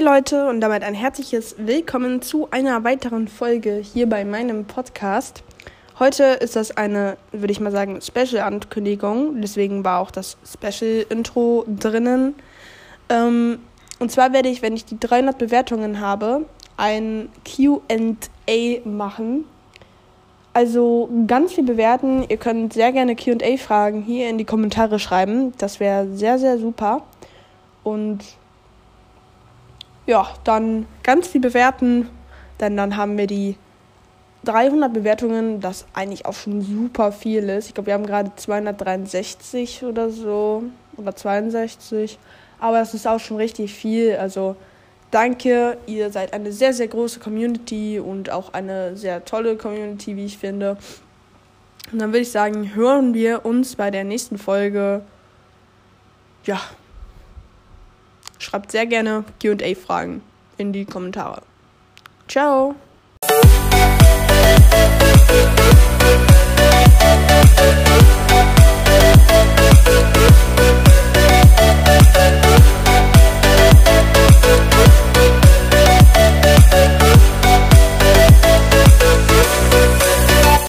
Leute und damit ein herzliches Willkommen zu einer weiteren Folge hier bei meinem Podcast. Heute ist das eine, würde ich mal sagen, Special-Ankündigung. Deswegen war auch das Special-Intro drinnen. Ähm, und zwar werde ich, wenn ich die 300 Bewertungen habe, ein QA machen. Also ganz viel bewerten. Ihr könnt sehr gerne QA-Fragen hier in die Kommentare schreiben. Das wäre sehr, sehr super. Und ja, dann ganz viel bewerten, denn dann haben wir die 300 Bewertungen, das eigentlich auch schon super viel ist. Ich glaube, wir haben gerade 263 oder so oder 62, aber es ist auch schon richtig viel. Also danke, ihr seid eine sehr, sehr große Community und auch eine sehr tolle Community, wie ich finde. Und dann würde ich sagen, hören wir uns bei der nächsten Folge. Ja, Schreibt sehr gerne QA-Fragen in die Kommentare. Ciao!